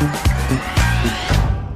Thank you.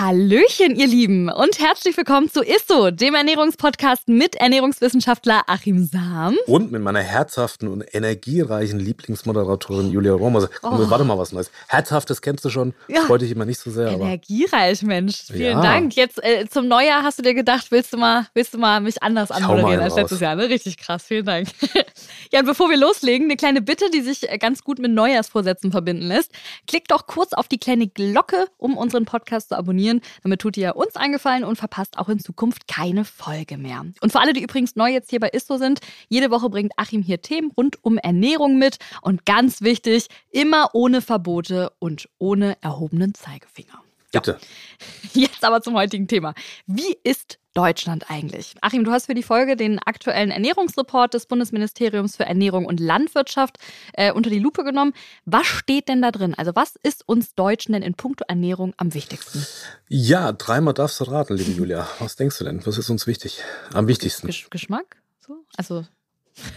Hallöchen, ihr Lieben, und herzlich willkommen zu ISSO, dem Ernährungspodcast mit Ernährungswissenschaftler Achim Sam. Und mit meiner herzhaften und energiereichen Lieblingsmoderatorin Julia Romer. Oh. Warte mal, was Neues. Herzhaftes kennst du schon, ja. freut dich immer nicht so sehr. Energiereich, Mensch. Vielen ja. Dank. Jetzt äh, zum Neujahr hast du dir gedacht, willst du mal, willst du mal mich anders anmoderieren als letztes Jahr, ne? Richtig krass, vielen Dank. ja, und bevor wir loslegen, eine kleine Bitte, die sich äh, ganz gut mit Neujahrsvorsätzen verbinden lässt. Klickt doch kurz auf die kleine Glocke, um unseren Podcast zu abonnieren abonnieren. Damit tut ihr uns eingefallen und verpasst auch in Zukunft keine Folge mehr. Und für alle, die übrigens neu jetzt hier bei Isto sind, jede Woche bringt Achim hier Themen rund um Ernährung mit. Und ganz wichtig, immer ohne Verbote und ohne erhobenen Zeigefinger. Bitte. Jetzt aber zum heutigen Thema. Wie ist Deutschland eigentlich? Achim, du hast für die Folge den aktuellen Ernährungsreport des Bundesministeriums für Ernährung und Landwirtschaft äh, unter die Lupe genommen. Was steht denn da drin? Also was ist uns Deutschen denn in puncto Ernährung am wichtigsten? Ja, dreimal darfst du raten, liebe Julia. Was denkst du denn? Was ist uns wichtig? Am wichtigsten? Gesch Geschmack? So? Also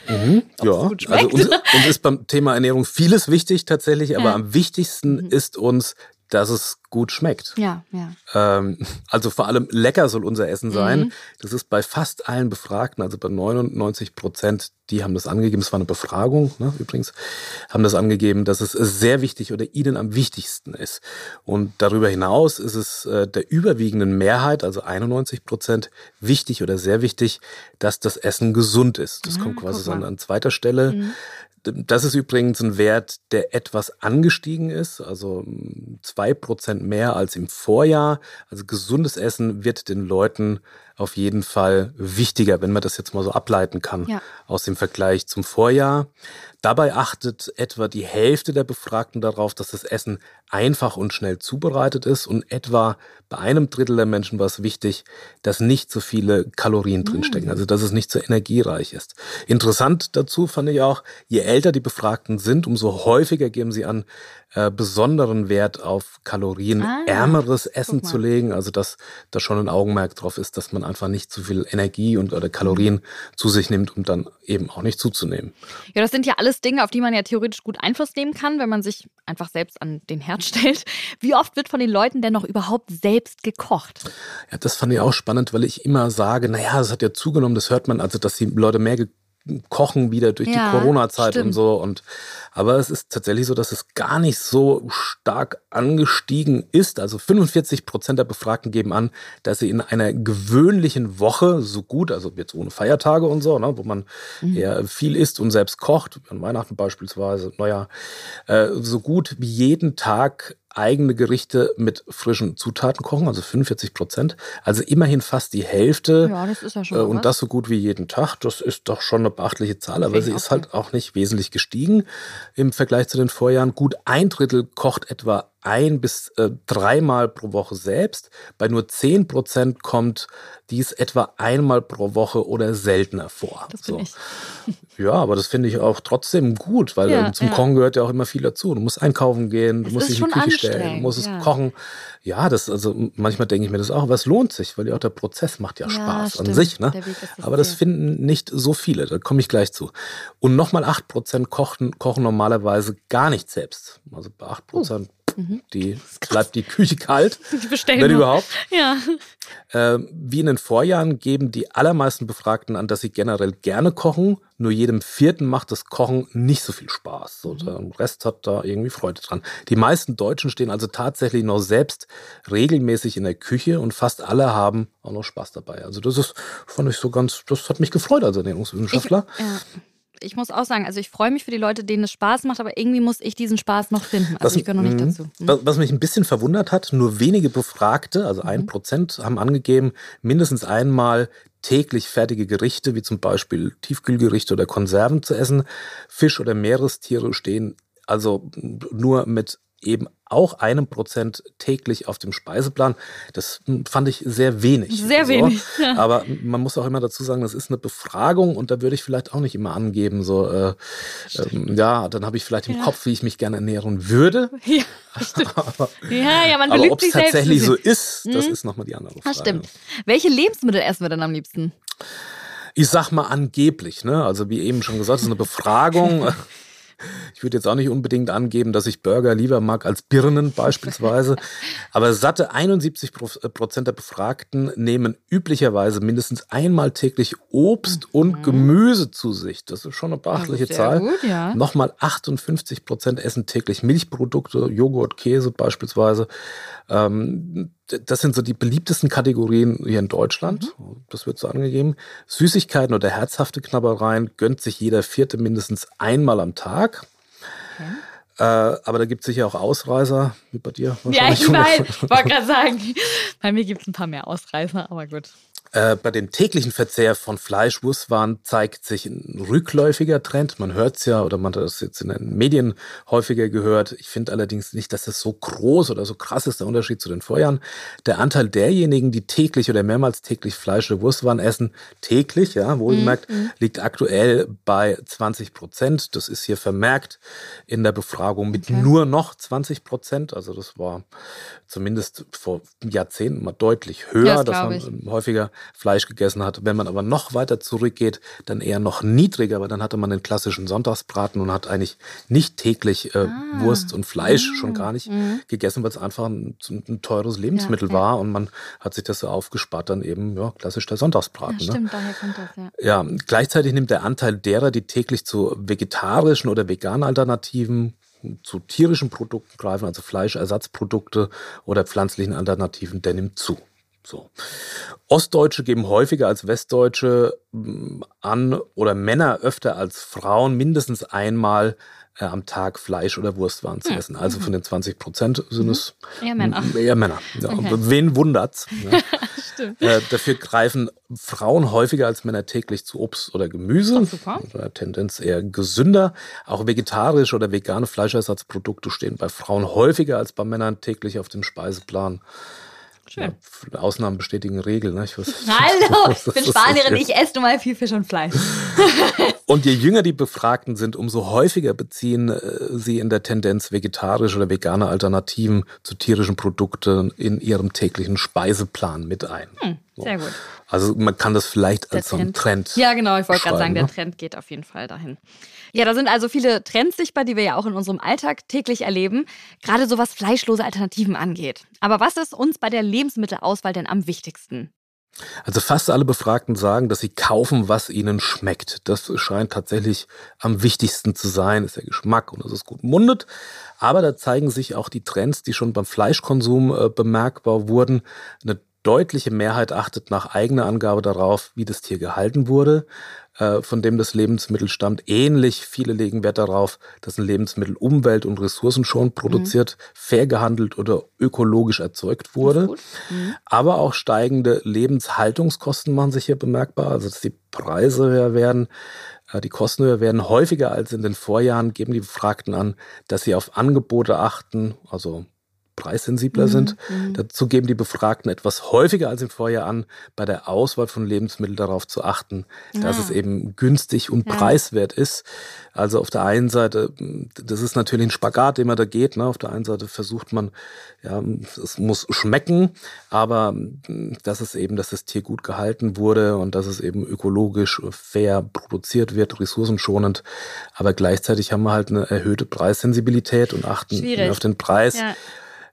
Mhm, ja, also uns, uns, ist beim Thema Ernährung vieles wichtig tatsächlich, aber ja. am wichtigsten mhm. ist uns dass es gut schmeckt. Ja, ja. Ähm, also vor allem lecker soll unser Essen sein. Mhm. Das ist bei fast allen Befragten, also bei 99 Prozent, die haben das angegeben, es war eine Befragung ne, übrigens, haben das angegeben, dass es sehr wichtig oder ihnen am wichtigsten ist. Und darüber hinaus ist es äh, der überwiegenden Mehrheit, also 91 Prozent, wichtig oder sehr wichtig, dass das Essen gesund ist. Das mhm, kommt quasi an, an zweiter Stelle. Mhm. Das ist übrigens ein Wert, der etwas angestiegen ist, also zwei Prozent mehr als im Vorjahr. Also gesundes Essen wird den Leuten auf jeden Fall wichtiger, wenn man das jetzt mal so ableiten kann ja. aus dem Vergleich zum Vorjahr. Dabei achtet etwa die Hälfte der Befragten darauf, dass das Essen einfach und schnell zubereitet ist und etwa bei einem Drittel der Menschen war es wichtig, dass nicht so viele Kalorien mm. drinstecken, also dass es nicht so energiereich ist. Interessant dazu fand ich auch, je älter die Befragten sind, umso häufiger geben sie an, äh, besonderen Wert auf kalorienärmeres ah, Essen zu legen, also dass da schon ein Augenmerk drauf ist, dass man einfach nicht zu viel Energie und oder Kalorien zu sich nimmt, um dann eben auch nicht zuzunehmen. Ja, das sind ja alles Dinge, auf die man ja theoretisch gut Einfluss nehmen kann, wenn man sich einfach selbst an den Herd stellt. Wie oft wird von den Leuten denn noch überhaupt selbst gekocht? Ja, das fand ich auch spannend, weil ich immer sage, naja, das hat ja zugenommen, das hört man, also dass die Leute mehr kochen wieder durch ja, die Corona-Zeit und so. Und aber es ist tatsächlich so, dass es gar nicht so stark angestiegen ist. Also 45 Prozent der Befragten geben an, dass sie in einer gewöhnlichen Woche so gut, also jetzt ohne Feiertage und so, ne, wo man mhm. eher viel isst und selbst kocht, an Weihnachten beispielsweise, naja, äh, so gut wie jeden Tag eigene Gerichte mit frischen Zutaten kochen, also 45 Prozent. Also immerhin fast die Hälfte. Ja, das ist ja schon. Äh, und was. das so gut wie jeden Tag. Das ist doch schon eine beachtliche Zahl, aber sie ist halt auch nicht wesentlich gestiegen im Vergleich zu den Vorjahren. Gut ein Drittel kocht etwa ein bis äh, dreimal pro Woche selbst. Bei nur 10 Prozent kommt dies etwa einmal pro Woche oder seltener vor. Das so. ich. Ja, aber das finde ich auch trotzdem gut, weil ja, zum ja. Kochen gehört ja auch immer viel dazu. Du musst einkaufen gehen, du es musst dich in die Küche stellen, du musst ja. es kochen. Ja, das, also manchmal denke ich mir das auch, aber es lohnt sich, weil ja auch der Prozess macht ja, Spaß an sich. Ne? Das aber das finden nicht so viele, da komme ich gleich zu. Und nochmal 8 Prozent kochen, kochen normalerweise gar nicht selbst. Also bei 8 Prozent. Uh Mhm. Die bleibt die Küche kalt. Die bestellen Wenn überhaupt. Ja. Äh, wie in den Vorjahren geben die allermeisten Befragten an, dass sie generell gerne kochen. Nur jedem Vierten macht das Kochen nicht so viel Spaß. So, der Rest hat da irgendwie Freude dran. Die meisten Deutschen stehen also tatsächlich noch selbst regelmäßig in der Küche und fast alle haben auch noch Spaß dabei. Also das ist, fand ich so ganz, das hat mich gefreut als Ernährungswissenschaftler. Ich, ja ich muss auch sagen, also ich freue mich für die Leute, denen es Spaß macht, aber irgendwie muss ich diesen Spaß noch finden. Also was, ich gehöre noch nicht dazu. Was mich ein bisschen verwundert hat, nur wenige Befragte, also ein mhm. Prozent, haben angegeben, mindestens einmal täglich fertige Gerichte, wie zum Beispiel Tiefkühlgerichte oder Konserven zu essen. Fisch oder Meerestiere stehen also nur mit eben auch einem Prozent täglich auf dem Speiseplan. Das fand ich sehr wenig. Sehr so. wenig. Ja. Aber man muss auch immer dazu sagen, das ist eine Befragung und da würde ich vielleicht auch nicht immer angeben, so, äh, ähm, ja, dann habe ich vielleicht im ja. Kopf, wie ich mich gerne ernähren würde. Ja, aber, ja, ja, man aber ob es tatsächlich so ist, das mhm. ist nochmal die andere Frage. Das stimmt. Welche Lebensmittel essen wir denn am liebsten? Ich sag mal angeblich, ne? Also wie eben schon gesagt, es ist eine Befragung. Ich würde jetzt auch nicht unbedingt angeben, dass ich Burger lieber mag als Birnen beispielsweise. Aber satte 71 äh, Prozent der Befragten nehmen üblicherweise mindestens einmal täglich Obst mhm. und Gemüse zu sich. Das ist schon eine beachtliche Zahl. Gut, ja. Nochmal 58 Prozent essen täglich Milchprodukte, Joghurt, Käse beispielsweise. Ähm, das sind so die beliebtesten Kategorien hier in Deutschland. Mhm. Das wird so angegeben. Süßigkeiten oder herzhafte Knabbereien gönnt sich jeder Vierte mindestens einmal am Tag. Okay. Äh, aber da gibt es sicher auch Ausreißer, wie bei dir. Ja, ich weiß. Ich wollte gerade sagen, bei mir gibt es ein paar mehr Ausreißer, aber gut. Äh, bei dem täglichen Verzehr von Fleisch, Wurstwaren zeigt sich ein rückläufiger Trend. Man hört es ja oder man hat das jetzt in den Medien häufiger gehört. Ich finde allerdings nicht, dass das so groß oder so krass ist, der Unterschied zu den Vorjahren. Der Anteil derjenigen, die täglich oder mehrmals täglich Fleisch oder Wurstwaren essen, täglich, ja, wohlgemerkt, mhm. liegt aktuell bei 20 Prozent. Das ist hier vermerkt in der Befragung mit okay. nur noch 20 Prozent. Also das war zumindest vor Jahrzehnten mal deutlich höher, ja, das dass man ich. häufiger Fleisch gegessen hat. Wenn man aber noch weiter zurückgeht, dann eher noch niedriger, weil dann hatte man den klassischen Sonntagsbraten und hat eigentlich nicht täglich äh, ah. Wurst und Fleisch mmh. schon gar nicht mmh. gegessen, weil es einfach ein, ein, teures Lebensmittel ja, okay. war und man hat sich das so aufgespart, dann eben ja, klassisch der Sonntagsbraten. Ja, ne? stimmt, ne? daher kommt das, ja. Ja, gleichzeitig nimmt der Anteil derer, die täglich zu vegetarischen oder veganen Alternativen zu tierischen Produkten greifen, also Fleischersatzprodukte oder pflanzlichen Alternativen, der nimmt zu. So. Ostdeutsche geben häufiger als Westdeutsche mm, an oder Männer öfter als Frauen mindestens einmal äh, am Tag Fleisch oder Wurstwaren zu essen. Also von den 20 Prozent sind es mhm. eher Männer. Eher Männer. Ja. Okay. Wen wundert's? Ja. Äh, dafür greifen Frauen häufiger als Männer täglich zu Obst oder Gemüse. Oder Tendenz eher gesünder. Auch vegetarische oder vegane Fleischersatzprodukte stehen bei Frauen häufiger als bei Männern täglich auf dem Speiseplan. Schön. Ja, Ausnahmen bestätigen Regeln. Ne? Ich weiß, Hallo, ich bin Spanierin, ich esse nun mal viel Fisch und Fleisch. und je jünger die Befragten sind, umso häufiger beziehen äh, sie in der Tendenz vegetarische oder vegane Alternativen zu tierischen Produkten in ihrem täglichen Speiseplan mit ein. Hm, sehr gut. Also man kann das vielleicht der als so einen Trend. Ja, genau, ich wollte gerade sagen, der ne? Trend geht auf jeden Fall dahin. Ja, da sind also viele Trends sichtbar, die wir ja auch in unserem Alltag täglich erleben, gerade so was fleischlose Alternativen angeht. Aber was ist uns bei der Lebensmittelauswahl denn am wichtigsten? Also fast alle Befragten sagen, dass sie kaufen, was ihnen schmeckt. Das scheint tatsächlich am wichtigsten zu sein, ist der Geschmack und es ist gut mundet. Aber da zeigen sich auch die Trends, die schon beim Fleischkonsum äh, bemerkbar wurden. Eine deutliche Mehrheit achtet nach eigener Angabe darauf, wie das Tier gehalten wurde. Äh, von dem das Lebensmittel stammt. Ähnlich viele legen Wert darauf, dass ein Lebensmittel umwelt- und ressourcenschonend produziert, mhm. fair gehandelt oder ökologisch erzeugt wurde. Mhm. Aber auch steigende Lebenshaltungskosten machen sich hier bemerkbar, also dass die Preise höher werden. Äh, die Kosten höher werden häufiger als in den Vorjahren, geben die Befragten an, dass sie auf Angebote achten, also preissensibler mhm. sind. Mhm. Dazu geben die Befragten etwas häufiger als im Vorjahr an, bei der Auswahl von Lebensmitteln darauf zu achten, ja. dass es eben günstig und ja. preiswert ist. Also auf der einen Seite, das ist natürlich ein Spagat, den man da geht. Ne? Auf der einen Seite versucht man, ja, es muss schmecken, aber dass es eben, dass das Tier gut gehalten wurde und dass es eben ökologisch fair produziert wird, ressourcenschonend. Aber gleichzeitig haben wir halt eine erhöhte Preissensibilität und achten Schwierig. auf den Preis. Ja.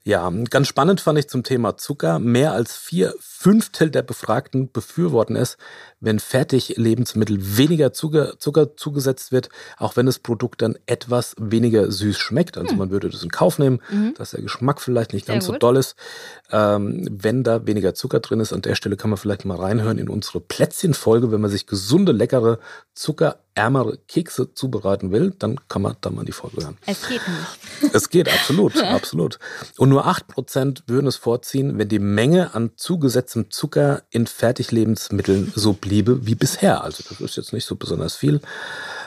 Ja, ganz spannend fand ich zum Thema Zucker. Mehr als vier Fünftel der Befragten befürworten es, wenn fertig Lebensmittel weniger Zucker, Zucker zugesetzt wird, auch wenn das Produkt dann etwas weniger süß schmeckt. Also hm. man würde das in Kauf nehmen, mhm. dass der Geschmack vielleicht nicht ganz so doll ist. Ähm, wenn da weniger Zucker drin ist, an der Stelle kann man vielleicht mal reinhören in unsere Plätzchenfolge, wenn man sich gesunde, leckere, zuckerärmere Kekse zubereiten will, dann kann man da mal die Folge hören. Es geht nicht. Es geht, absolut, absolut. Und nur 8% würden es vorziehen, wenn die Menge an zugesetztem Zucker in Fertiglebensmitteln so blieb bliebe wie bisher. Also das ist jetzt nicht so besonders viel.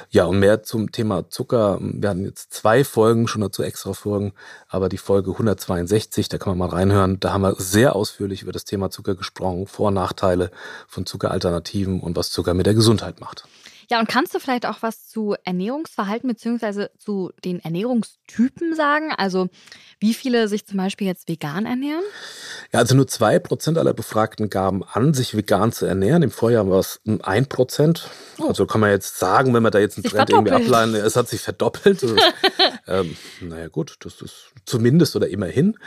Ja, und mehr zum Thema Zucker. Wir hatten jetzt zwei Folgen, schon dazu extra Folgen, aber die Folge 162, da kann man mal reinhören. Da haben wir sehr ausführlich über das Thema Zucker gesprochen, Vor- und Nachteile von Zuckeralternativen und was Zucker mit der Gesundheit macht. Ja, und kannst du vielleicht auch was zu Ernährungsverhalten bzw. zu den Ernährungstypen sagen? Also wie viele sich zum Beispiel jetzt vegan ernähren? Ja, also nur 2% aller Befragten gaben an, sich vegan zu ernähren. Im Vorjahr war es 1%. Oh. Also kann man jetzt sagen, wenn man da jetzt einen sich Trend irgendwie ableiten, es hat sich verdoppelt. Also, ähm, naja gut, das ist zumindest oder immerhin.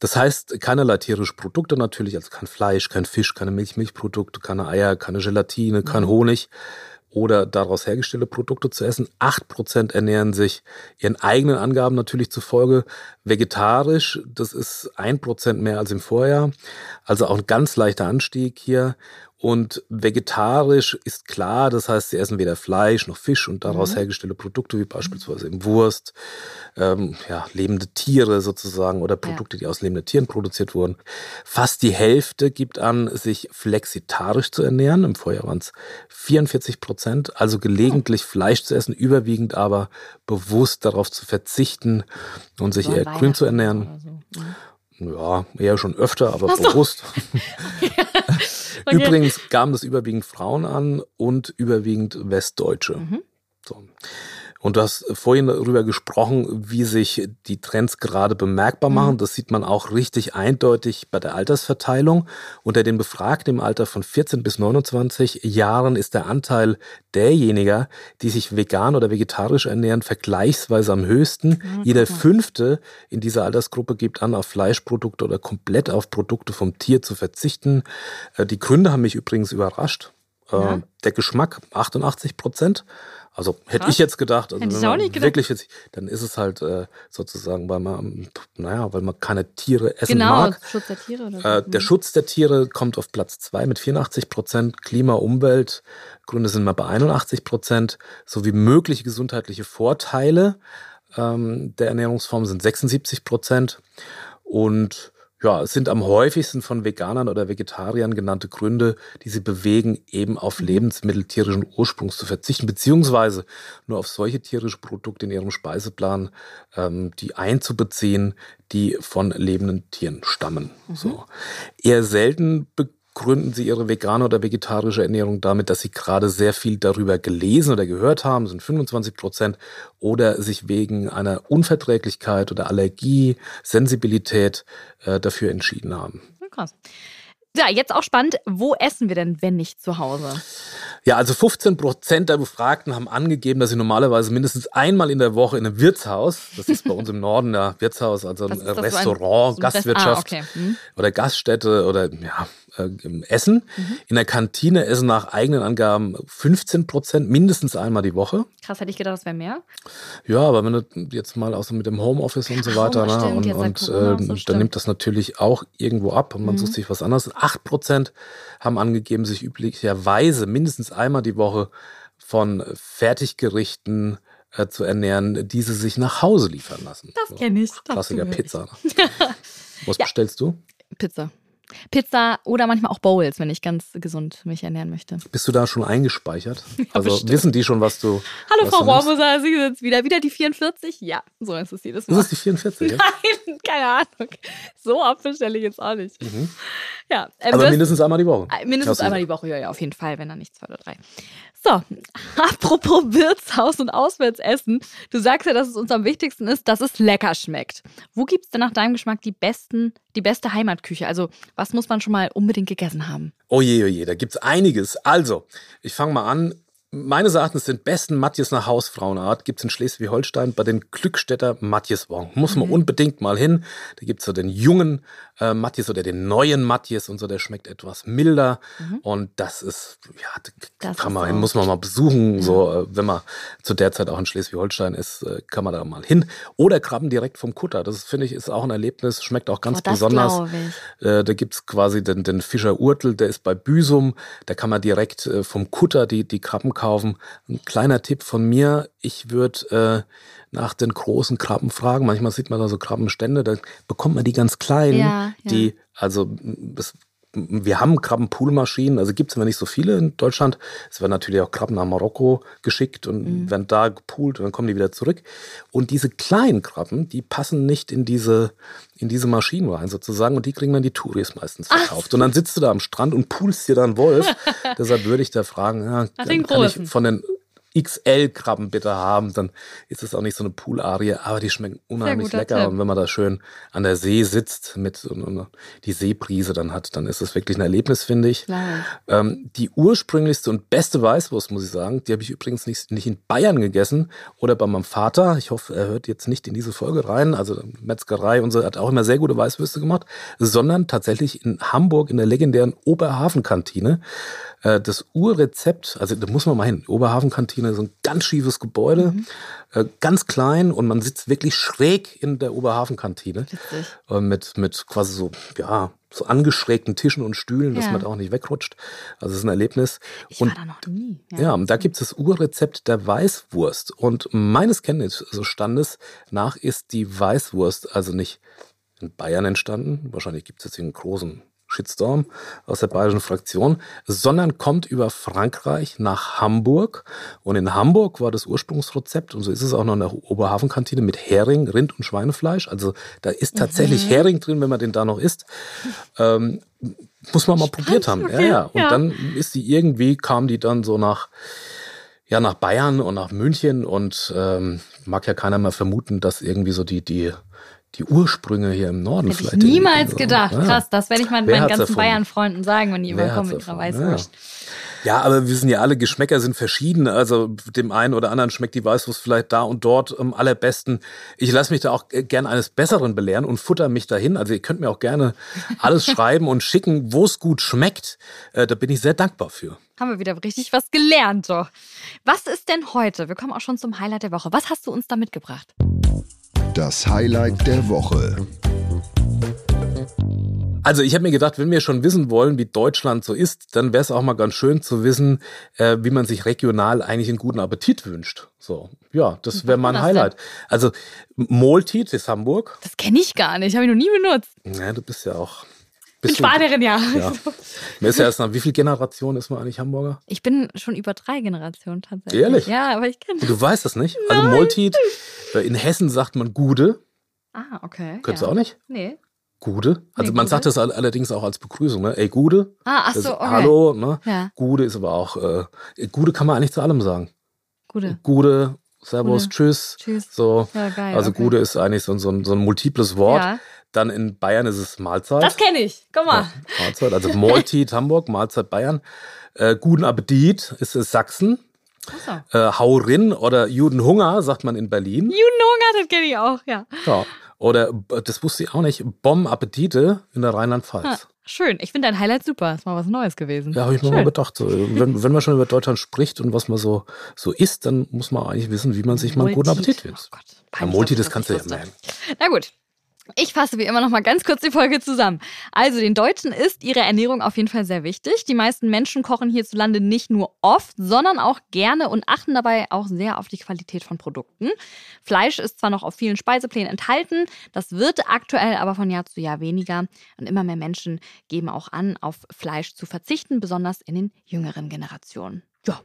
Das heißt, keinerlei tierische Produkte natürlich, also kein Fleisch, kein Fisch, keine Milch, Milchprodukte, keine Eier, keine Gelatine, kein mhm. Honig oder daraus hergestellte Produkte zu essen. Acht Prozent ernähren sich ihren eigenen Angaben natürlich zufolge vegetarisch. Das ist ein Prozent mehr als im Vorjahr. Also auch ein ganz leichter Anstieg hier. Und vegetarisch ist klar, das heißt, sie essen weder Fleisch noch Fisch und daraus mhm. hergestellte Produkte wie beispielsweise eben Wurst, ähm, ja, lebende Tiere sozusagen oder Produkte, ja. die aus lebenden Tieren produziert wurden. Fast die Hälfte gibt an, sich flexitarisch zu ernähren. Im Vorjahr waren es 44 Prozent, also gelegentlich oh. Fleisch zu essen, überwiegend aber bewusst darauf zu verzichten und sich eher grün zu ernähren. So. Mhm. Ja, eher schon öfter, aber bewusst. Übrigens gaben das überwiegend Frauen an und überwiegend Westdeutsche. Mhm. So. Und du hast vorhin darüber gesprochen, wie sich die Trends gerade bemerkbar mhm. machen. Mhm. Das sieht man auch richtig eindeutig bei der Altersverteilung. Unter den Befragten im Alter von 14 bis 29 Jahren ist der Anteil derjenigen, die sich vegan oder vegetarisch ernähren, vergleichsweise am höchsten. Mhm. Jeder fünfte in dieser Altersgruppe gibt an, auf Fleischprodukte oder komplett auf Produkte vom Tier zu verzichten. Äh, die Gründe haben mich übrigens überrascht. Äh, ja. Der Geschmack 88 Prozent. Also hätte ich jetzt gedacht, also wenn man gedacht. wirklich jetzt, dann ist es halt äh, sozusagen, weil man, naja, weil man keine Tiere essen genau, mag. Schutz der Tiere. Oder äh, der mhm. Schutz der Tiere kommt auf Platz zwei mit 84 Prozent. Klima, Umwelt, Gründe sind mal bei 81 Prozent, sowie mögliche gesundheitliche Vorteile ähm, der Ernährungsform sind 76 Prozent. Und ja, es sind am häufigsten von Veganern oder Vegetariern genannte Gründe, die sie bewegen, eben auf. Lebensmittel tierischen Ursprungs zu verzichten, beziehungsweise nur auf solche tierische Produkte in ihrem Speiseplan, ähm, die einzubeziehen, die von lebenden Tieren stammen. Mhm. So. Eher selten gründen sie ihre vegane oder vegetarische Ernährung damit, dass sie gerade sehr viel darüber gelesen oder gehört haben, sind 25 Prozent, oder sich wegen einer Unverträglichkeit oder Allergie, Sensibilität äh, dafür entschieden haben. Krass. Ja, jetzt auch spannend, wo essen wir denn, wenn nicht zu Hause? Ja, also 15 Prozent der Befragten haben angegeben, dass sie normalerweise mindestens einmal in der Woche in einem Wirtshaus, das ist bei uns im Norden ja Wirtshaus, also ein Restaurant, ein, Gastwirtschaft ah, okay. hm. oder Gaststätte oder ja, äh, Essen. Mhm. In der Kantine essen nach eigenen Angaben 15 Prozent mindestens einmal die Woche. Krass, hätte ich gedacht, das wäre mehr. Ja, aber wenn du jetzt mal auch so mit dem Homeoffice und so weiter, oh, ne, und, und äh, so dann nimmt das natürlich auch irgendwo ab und man mhm. sucht sich was anderes. 8 Prozent haben angegeben, sich üblicherweise mindestens einmal die Woche von Fertiggerichten äh, zu ernähren, die sie sich nach Hause liefern lassen. Das kenne ich. Klassiker Pizza. Ne? Was ja. bestellst du? Pizza. Pizza oder manchmal auch Bowls, wenn ich ganz gesund mich ernähren möchte. Bist du da schon eingespeichert? Ja, also bestimmt. wissen die schon, was du. Hallo was Frau Rohrmoser, Sie sind wieder. Wieder die 44? Ja, so ist es jedes Mal. Ist es die 44? Ja? Nein, keine Ahnung. So oft stelle ich jetzt auch nicht. Mhm. Ja, ähm, Aber mindestens einmal die Woche. Äh, mindestens einmal die Woche, ja, ja, auf jeden Fall, wenn dann nicht zwei oder drei. So, apropos Wirtshaus und Auswärtsessen. Du sagst ja, dass es uns am wichtigsten ist, dass es lecker schmeckt. Wo gibt es denn nach deinem Geschmack die, besten, die beste Heimatküche? Also, was muss man schon mal unbedingt gegessen haben? Oh je, oh da gibt es einiges. Also, ich fange mal an meines Erachtens den besten Matjes nach Hausfrauenart gibt es in Schleswig-Holstein bei den Glückstädter Matjeswong. Muss man mhm. unbedingt mal hin. Da gibt es so den jungen äh, Matjes oder den neuen Matjes und so, der schmeckt etwas milder. Mhm. Und das ist, ja, das kann man hin, muss man mal besuchen. Ja. So, äh, wenn man zu der Zeit auch in Schleswig-Holstein ist, äh, kann man da mal hin. Oder Krabben direkt vom Kutter. Das finde ich ist auch ein Erlebnis, schmeckt auch ganz oh, besonders. Äh, da gibt es quasi den, den Fischer Urtel, der ist bei Büsum. Da kann man direkt äh, vom Kutter die, die Krabben kaufen kaufen. Ein kleiner Tipp von mir, ich würde äh, nach den großen Krabben fragen. Manchmal sieht man da so Krabbenstände, da bekommt man die ganz kleinen, ja, ja. die, also das wir haben Krabbenpoolmaschinen, also gibt es immer nicht so viele in Deutschland. Es werden natürlich auch Krabben nach Marokko geschickt und mhm. werden da gepoolt und dann kommen die wieder zurück. Und diese kleinen Krabben, die passen nicht in diese, in diese Maschinen rein sozusagen und die kriegen dann die Touris meistens verkauft. Ach. Und dann sitzt du da am Strand und poolst dir dann Wolf. Deshalb würde ich da fragen, ja, kann ich von den XL-Krabben bitte haben, dann ist es auch nicht so eine Pool-Arie, aber die schmecken unheimlich lecker. Tipp. Und wenn man da schön an der See sitzt mit und, die Seebrise dann hat, dann ist es wirklich ein Erlebnis, finde ich. Ähm, die ursprünglichste und beste Weißwurst, muss ich sagen, die habe ich übrigens nicht, nicht in Bayern gegessen oder bei meinem Vater. Ich hoffe, er hört jetzt nicht in diese Folge rein. Also Metzgerei und so hat auch immer sehr gute Weißwürste gemacht, sondern tatsächlich in Hamburg in der legendären Oberhafenkantine. Äh, das Urrezept, also da muss man mal hin, Oberhafenkantine ist ein ganz schiefes Gebäude, mhm. äh, ganz klein und man sitzt wirklich schräg in der Oberhafenkantine. Äh, mit, mit quasi so, ja, so angeschrägten Tischen und Stühlen, ja. dass man da auch nicht wegrutscht. Also es ist ein Erlebnis. Ich und, war da noch nie. Ja, ja und da gibt es das Urrezept der Weißwurst. Und meines Kenntnisstandes nach ist die Weißwurst also nicht in Bayern entstanden. Wahrscheinlich gibt es jetzt einen großen Shitstorm aus der bayerischen Fraktion, sondern kommt über Frankreich nach Hamburg. Und in Hamburg war das Ursprungsrezept, und so ist es auch noch in der Oberhafenkantine, mit Hering, Rind und Schweinefleisch. Also da ist tatsächlich mhm. Hering drin, wenn man den da noch isst. Ähm, muss man mal Spannend, probiert haben. Okay. Ja, ja. Und ja. dann ist die irgendwie, kam die dann so nach ja nach Bayern und nach München und ähm, mag ja keiner mehr vermuten, dass irgendwie so die die die Ursprünge hier im Norden Hätte vielleicht. Ich niemals so. gedacht. Ja. Krass, das werde ich mal meinen ganzen Bayern-Freunden sagen, wenn die überkommen mit ihrer Weißwurst. Ja. ja. aber wir wissen ja alle, Geschmäcker sind verschieden. Also dem einen oder anderen schmeckt die Weißwurst vielleicht da und dort am allerbesten. Ich lasse mich da auch gern eines Besseren belehren und futter mich dahin. Also ihr könnt mir auch gerne alles schreiben und schicken, wo es gut schmeckt. Äh, da bin ich sehr dankbar für. Haben wir wieder richtig was gelernt, doch. Was ist denn heute? Wir kommen auch schon zum Highlight der Woche. Was hast du uns da mitgebracht? Das Highlight der Woche. Also ich habe mir gedacht, wenn wir schon wissen wollen, wie Deutschland so ist, dann wäre es auch mal ganz schön zu wissen, äh, wie man sich regional eigentlich einen guten Appetit wünscht. So, ja, das wäre mein Highlight. Denn? Also Moltit ist Hamburg. Das kenne ich gar nicht, habe ich noch nie benutzt. Ja, du bist ja auch ich Spanierin, ja. ja. Mir ist ja erst nach wie viel Generationen ist man eigentlich Hamburger? Ich bin schon über drei Generationen tatsächlich. Ehrlich? Ja, aber ich kenne Du weißt das nicht? Also Nein. Also Moltit, äh, in Hessen sagt man Gude. Ah, okay. Könntest ja. du auch nicht? Nee. Gude. Also nee, man Gude. sagt das allerdings auch als Begrüßung, ne? Ey, Gude. Ah, ach so, okay. Hallo, ne? Ja. Gude ist aber auch, äh, Gude kann man eigentlich zu allem sagen. Gude. Gude, Servus, Gude. Tschüss. Tschüss. So. Ja, geil. Also okay. Gude ist eigentlich so, so, ein, so ein multiples Wort. Ja. Dann in Bayern ist es Mahlzeit. Das kenne ich. Guck mal. Ja, Mahlzeit, also Maltit Hamburg, Mahlzeit Bayern. Äh, guten Appetit ist es Sachsen. So. Äh, Haurin oder Judenhunger sagt man in Berlin. Judenhunger, das kenne ich auch, ja. Ja. Oder, das wusste ich auch nicht, Bombenappetite in der Rheinland-Pfalz. Schön, ich finde dein Highlight super. Ist mal was Neues gewesen. Ja, habe ich mir mal gedacht. So, wenn, wenn man schon über Deutschland spricht und was man so, so isst, dann muss man eigentlich wissen, wie man sich mal einen guten Appetit wünscht. Oh Gott, ja, Multi, das kannst du ja merken. Na gut, Ich fasse wie immer noch mal ganz kurz die Folge zusammen. Also, den Deutschen ist ihre Ernährung auf jeden Fall sehr wichtig. Die meisten Menschen kochen hierzulande nicht nur oft, sondern auch gerne und achten dabei auch sehr auf die Qualität von Produkten. Fleisch ist zwar noch auf vielen Speiseplänen enthalten, das wird aktuell aber von Jahr zu Jahr weniger. Und immer mehr Menschen geben auch an, auf Fleisch zu verzichten, besonders in den jüngeren Generationen. Ja,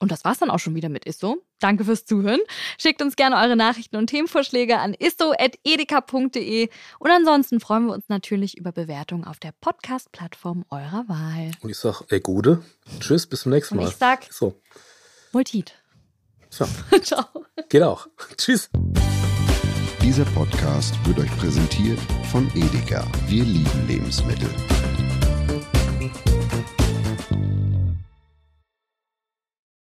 und das war's dann auch schon wieder mit Isso. Danke fürs Zuhören. Schickt uns gerne eure Nachrichten und Themenvorschläge an isso.edeka.de. Und ansonsten freuen wir uns natürlich über Bewertungen auf der Podcast-Plattform eurer Wahl. Und ich sag, ey, Gude. Tschüss, bis zum nächsten Mal. Und ich sag, so. Multit. So. Ciao. Geht auch. Tschüss. Dieser Podcast wird euch präsentiert von Edeka. Wir lieben Lebensmittel.